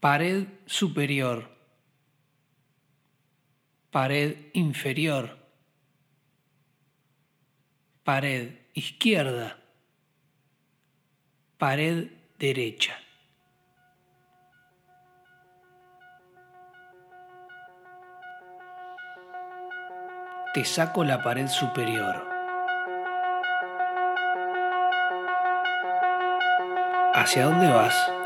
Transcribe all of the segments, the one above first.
pared superior, pared inferior, pared izquierda, pared derecha. Te saco la pared superior. ¿Hacia dónde vas?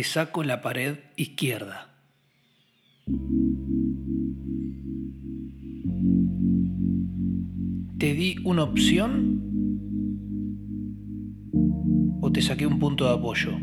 Te saco la pared izquierda. ¿Te di una opción o te saqué un punto de apoyo?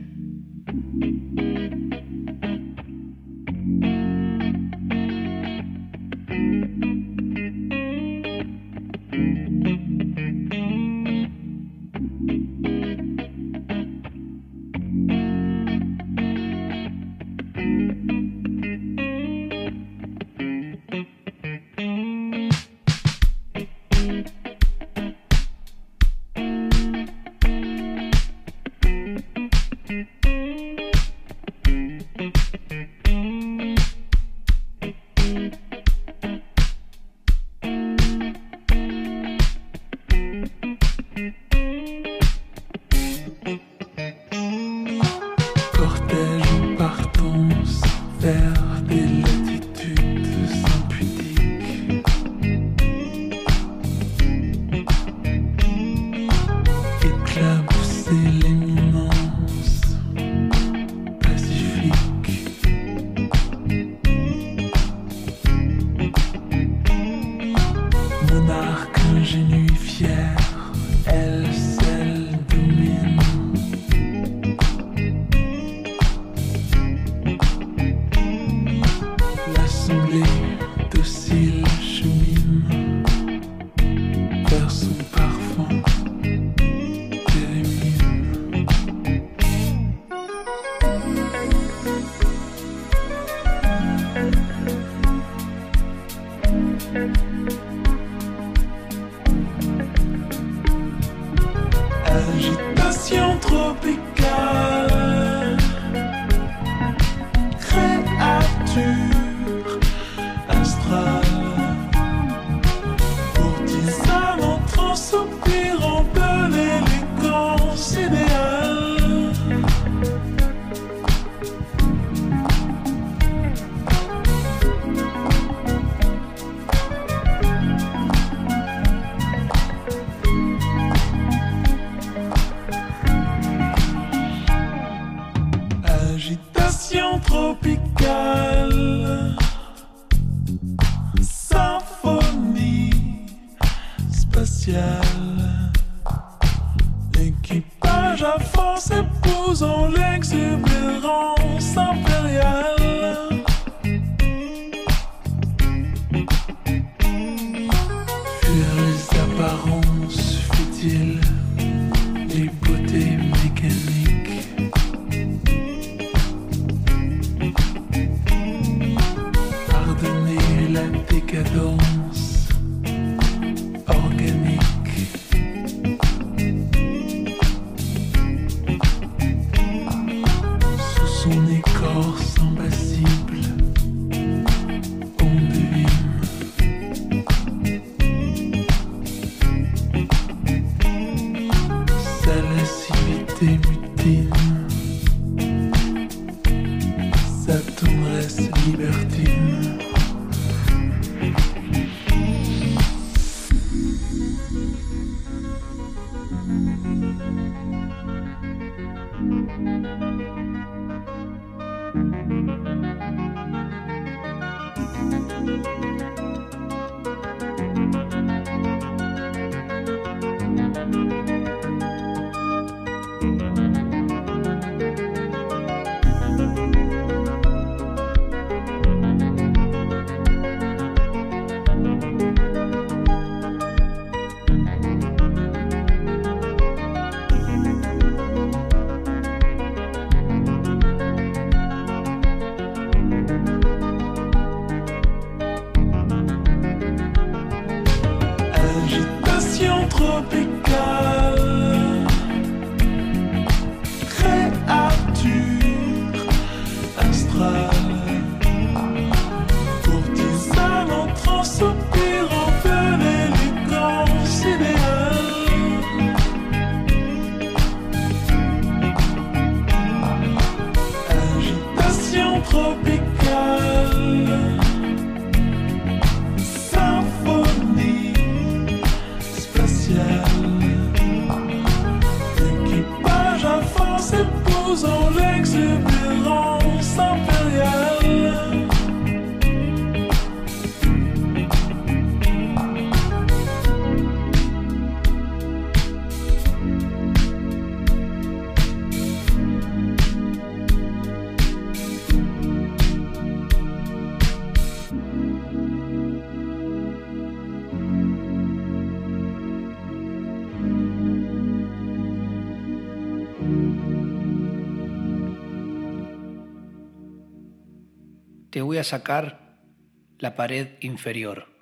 Agitation tropicale, symphonie spatiale. L'équipage à force épousant l'exubérance. Te voy a sacar la pared inferior.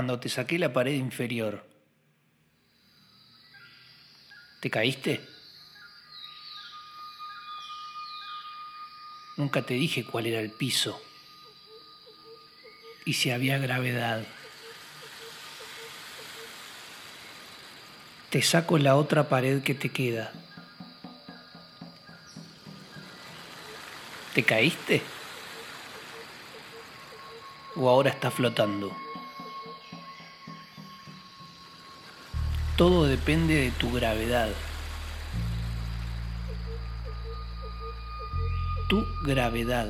Cuando te saqué la pared inferior, ¿te caíste? Nunca te dije cuál era el piso y si había gravedad. Te saco la otra pared que te queda. ¿Te caíste? ¿O ahora estás flotando? Todo depende de tu gravedad. Tu gravedad.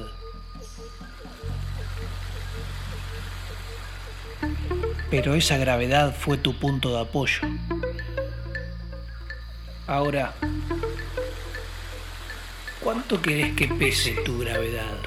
Pero esa gravedad fue tu punto de apoyo. Ahora, ¿cuánto querés que pese tu gravedad?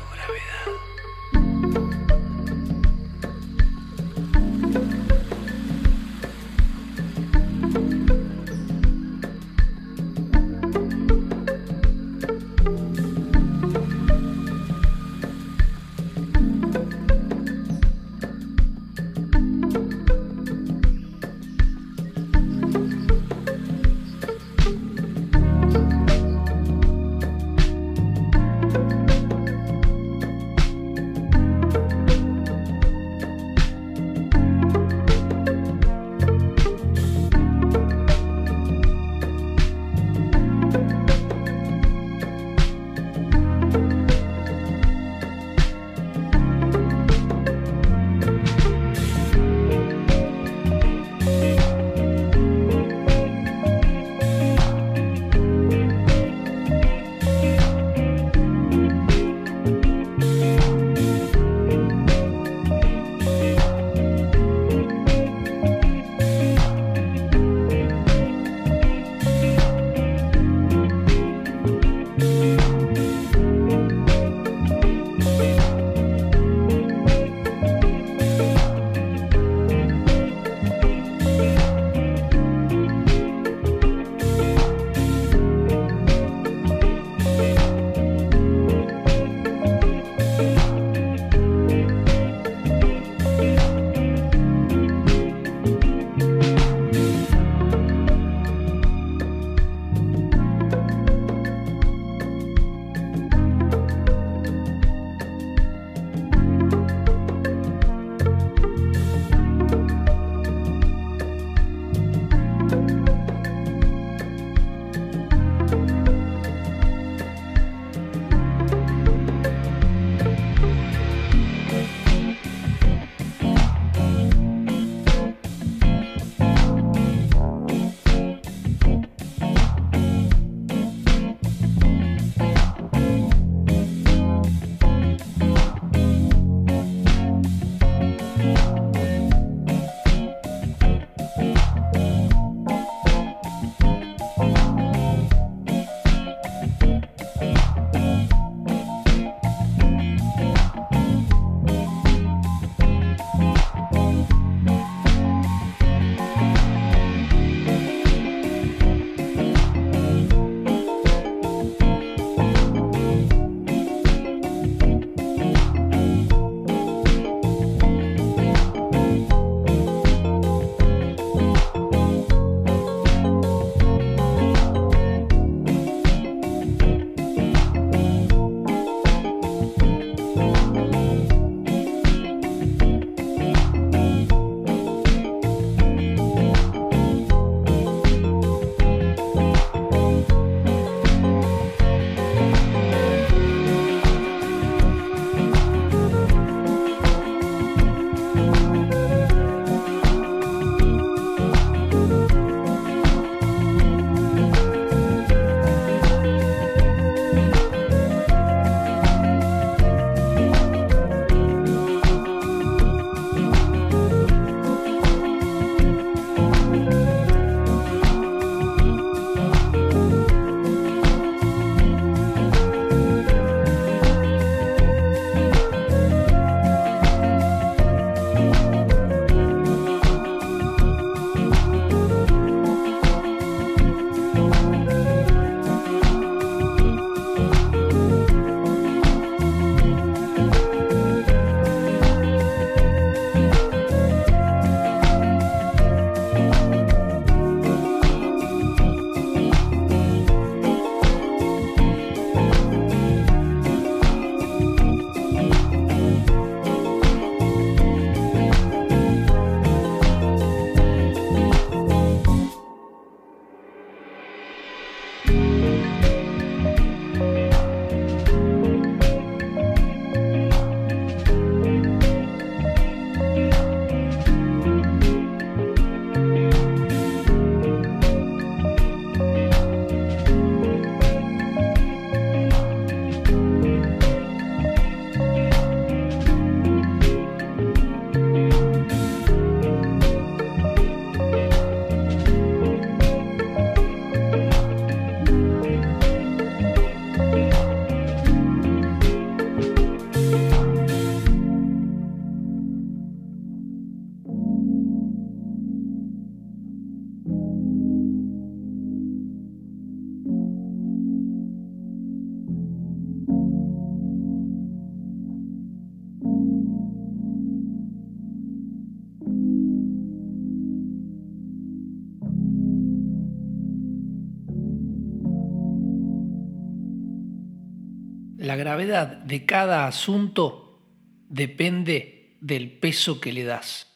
La gravedad de cada asunto depende del peso que le das.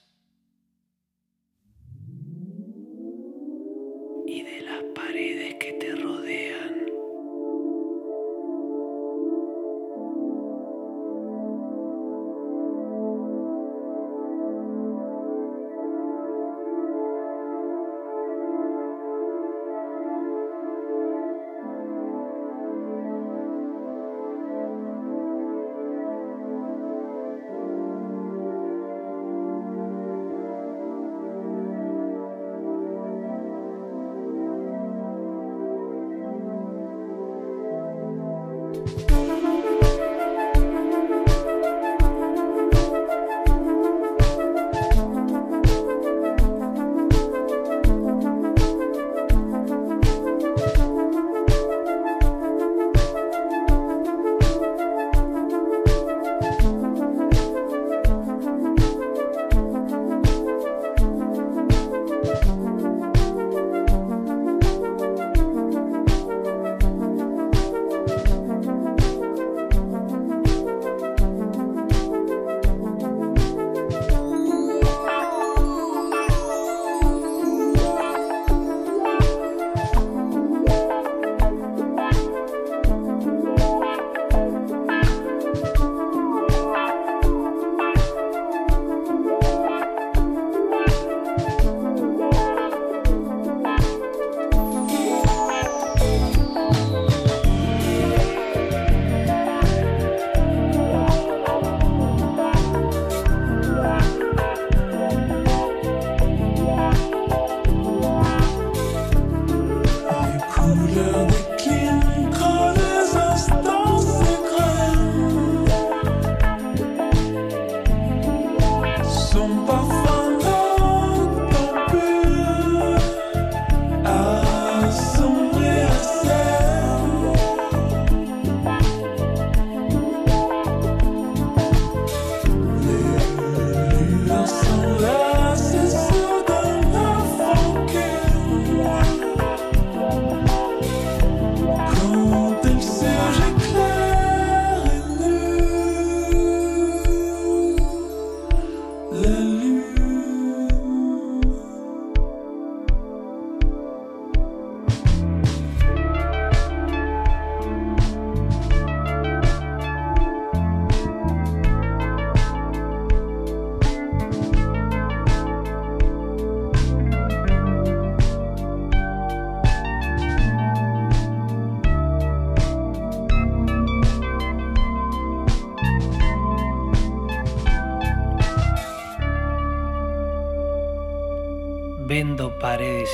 Vendo paredes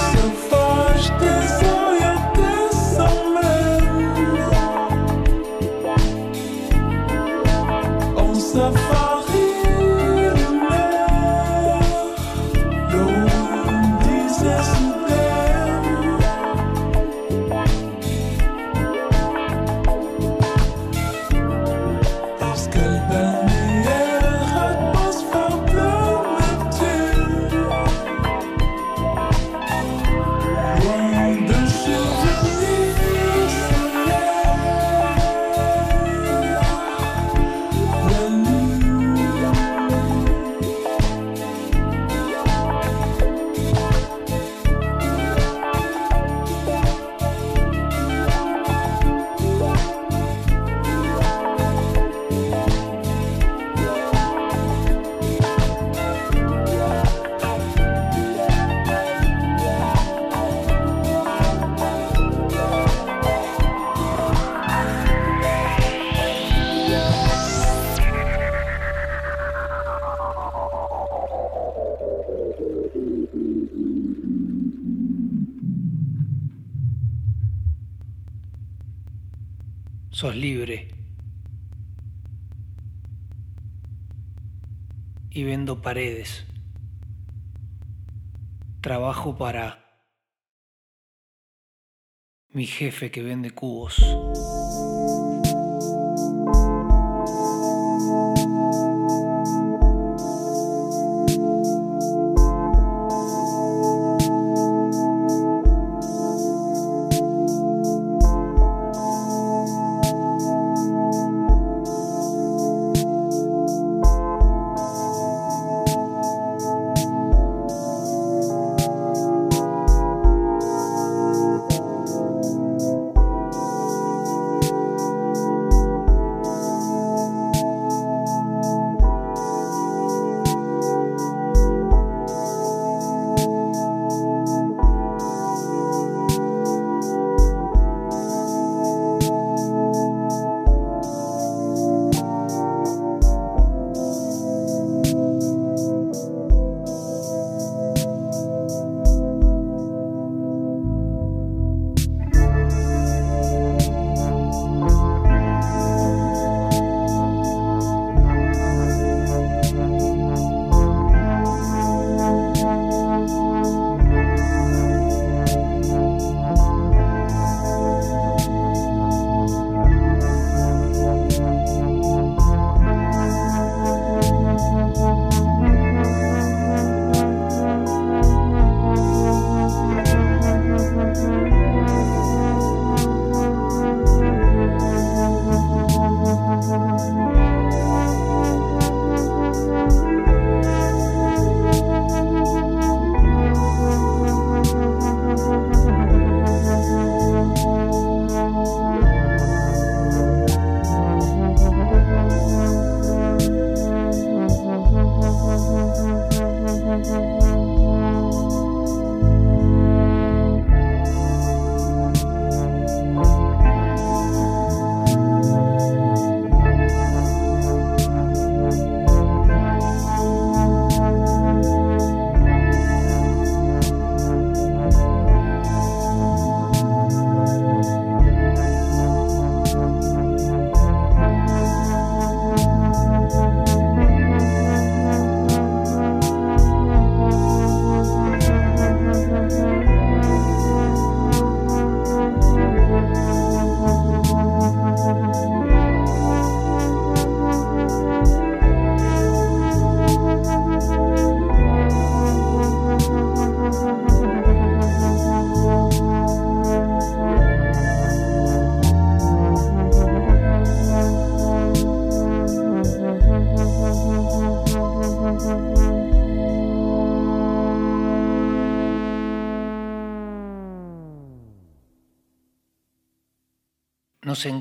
selvagens Libre. Y vendo paredes. Trabajo para mi jefe que vende cubos.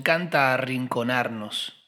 Encanta arrinconarnos.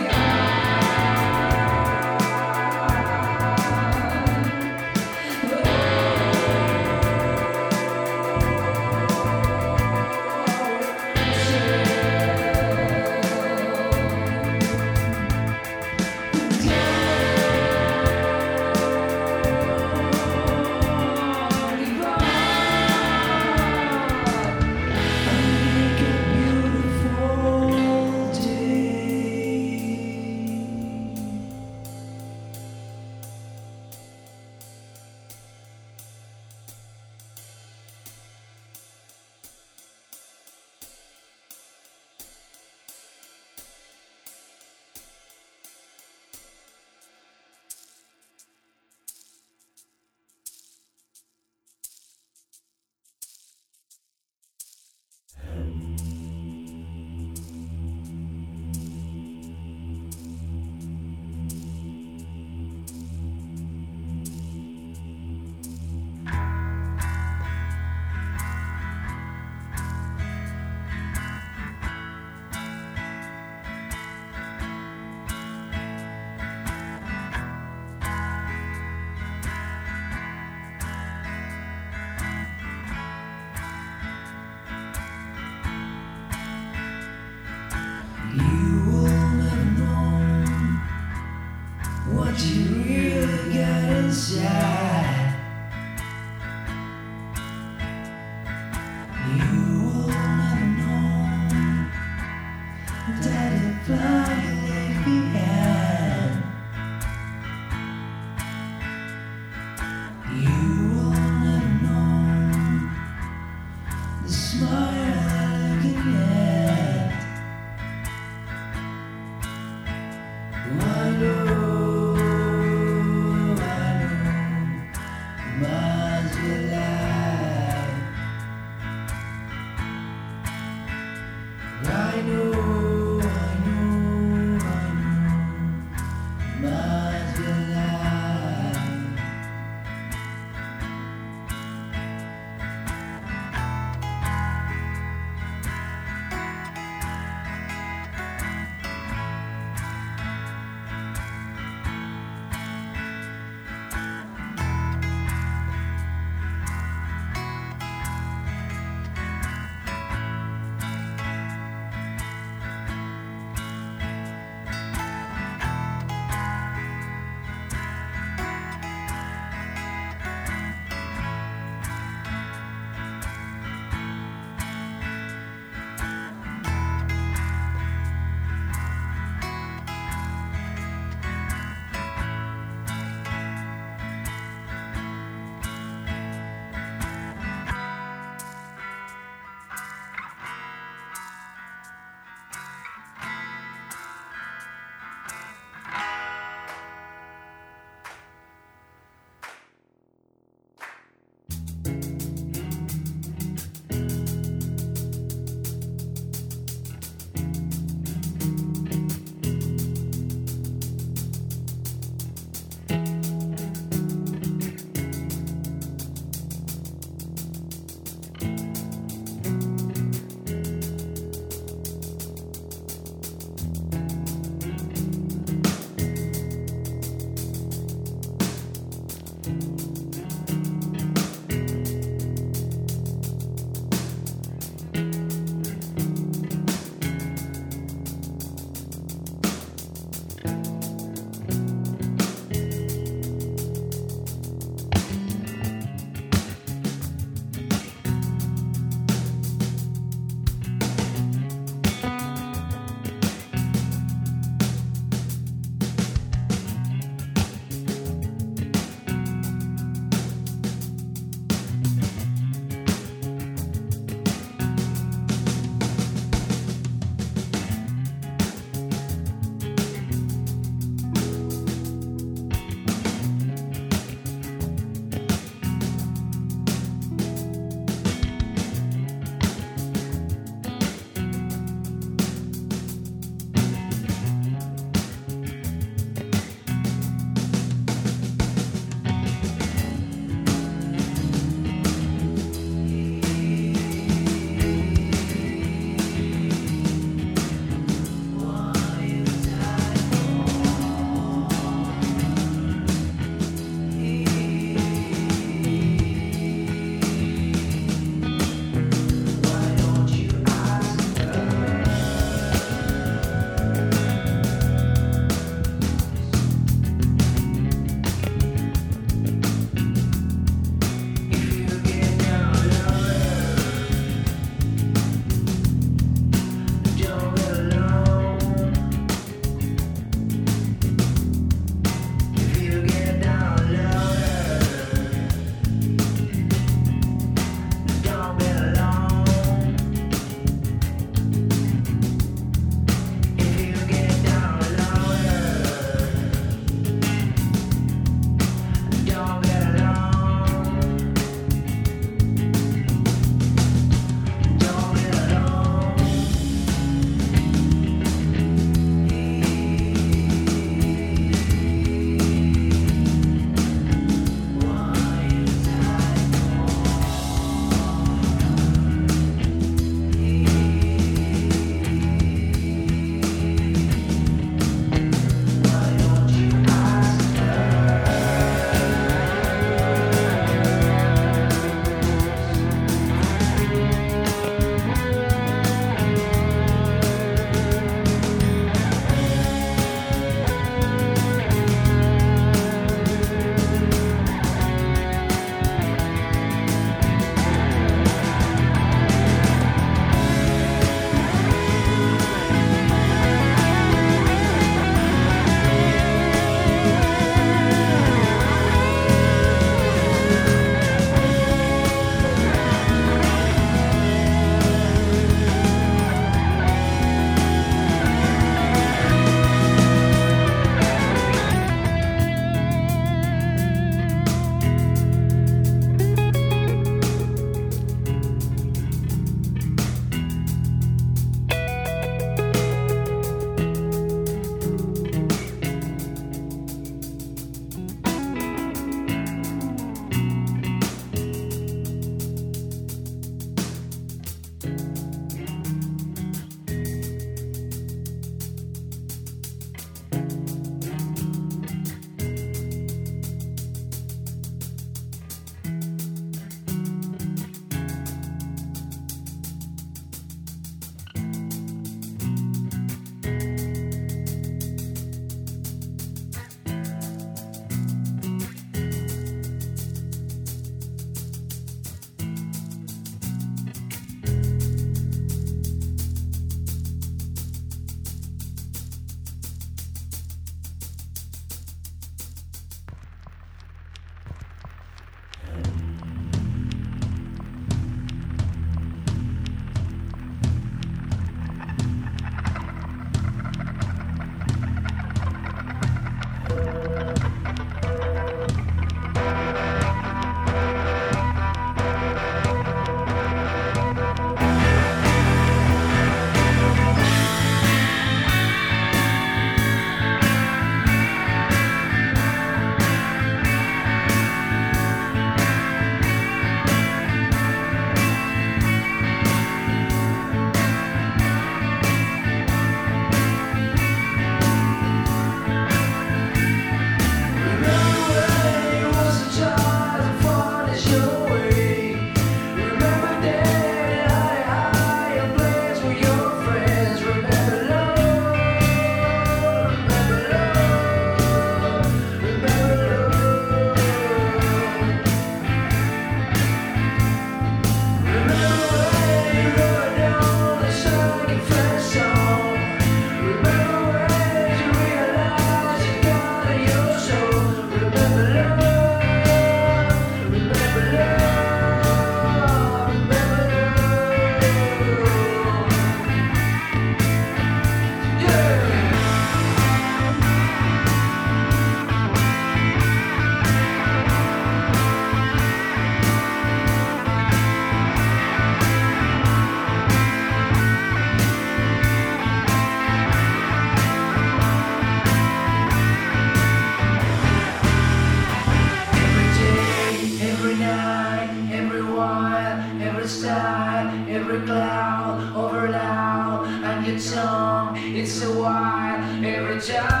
song. It's so wild every time. Uh,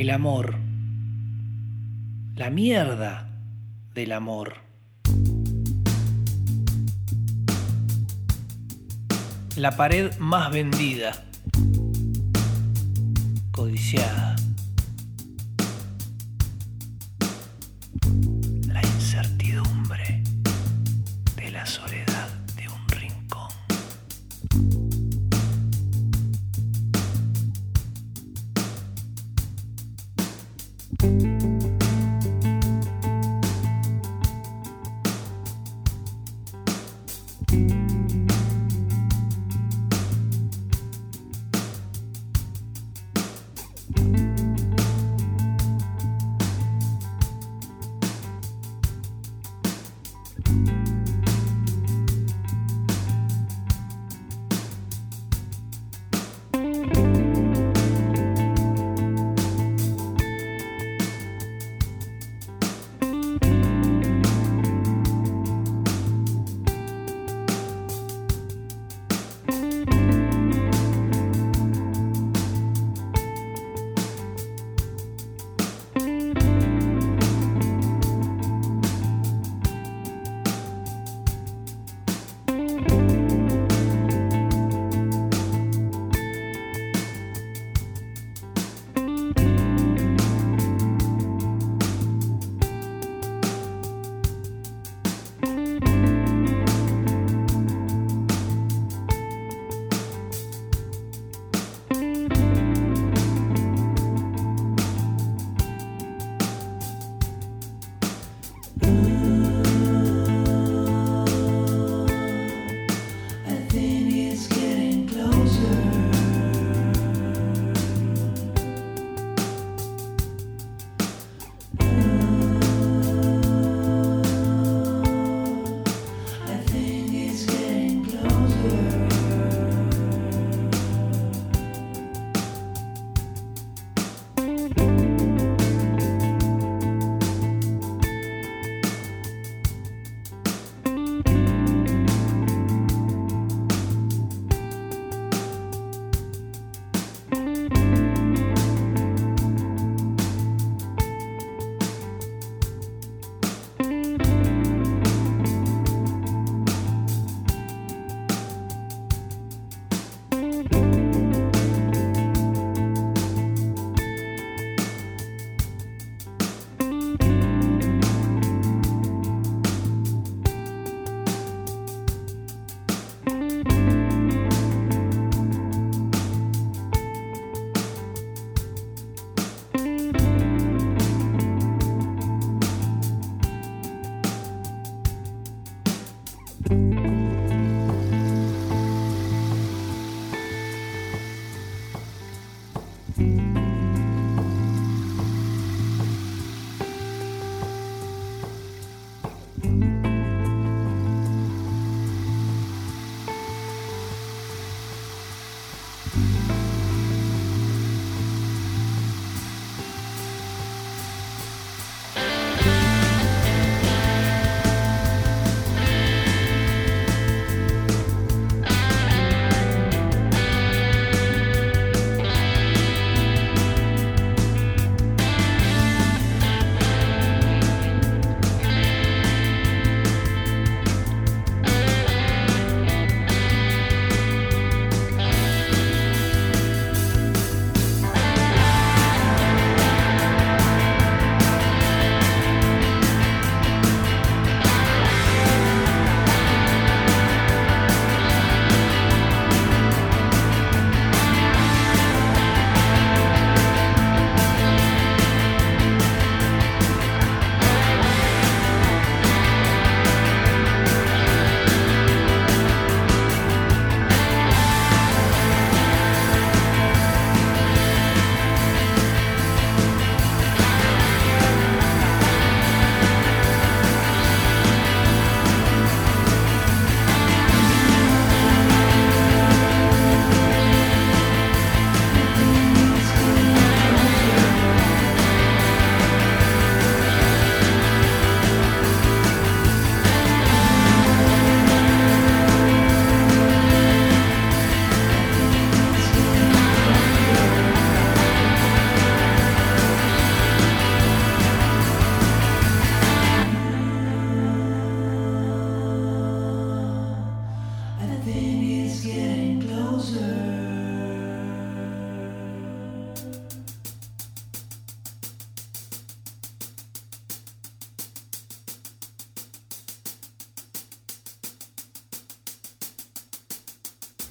El amor. La mierda del amor. La pared más vendida. Codiciada.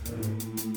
Amen.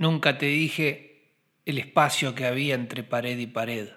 Nunca te dije el espacio que había entre pared y pared.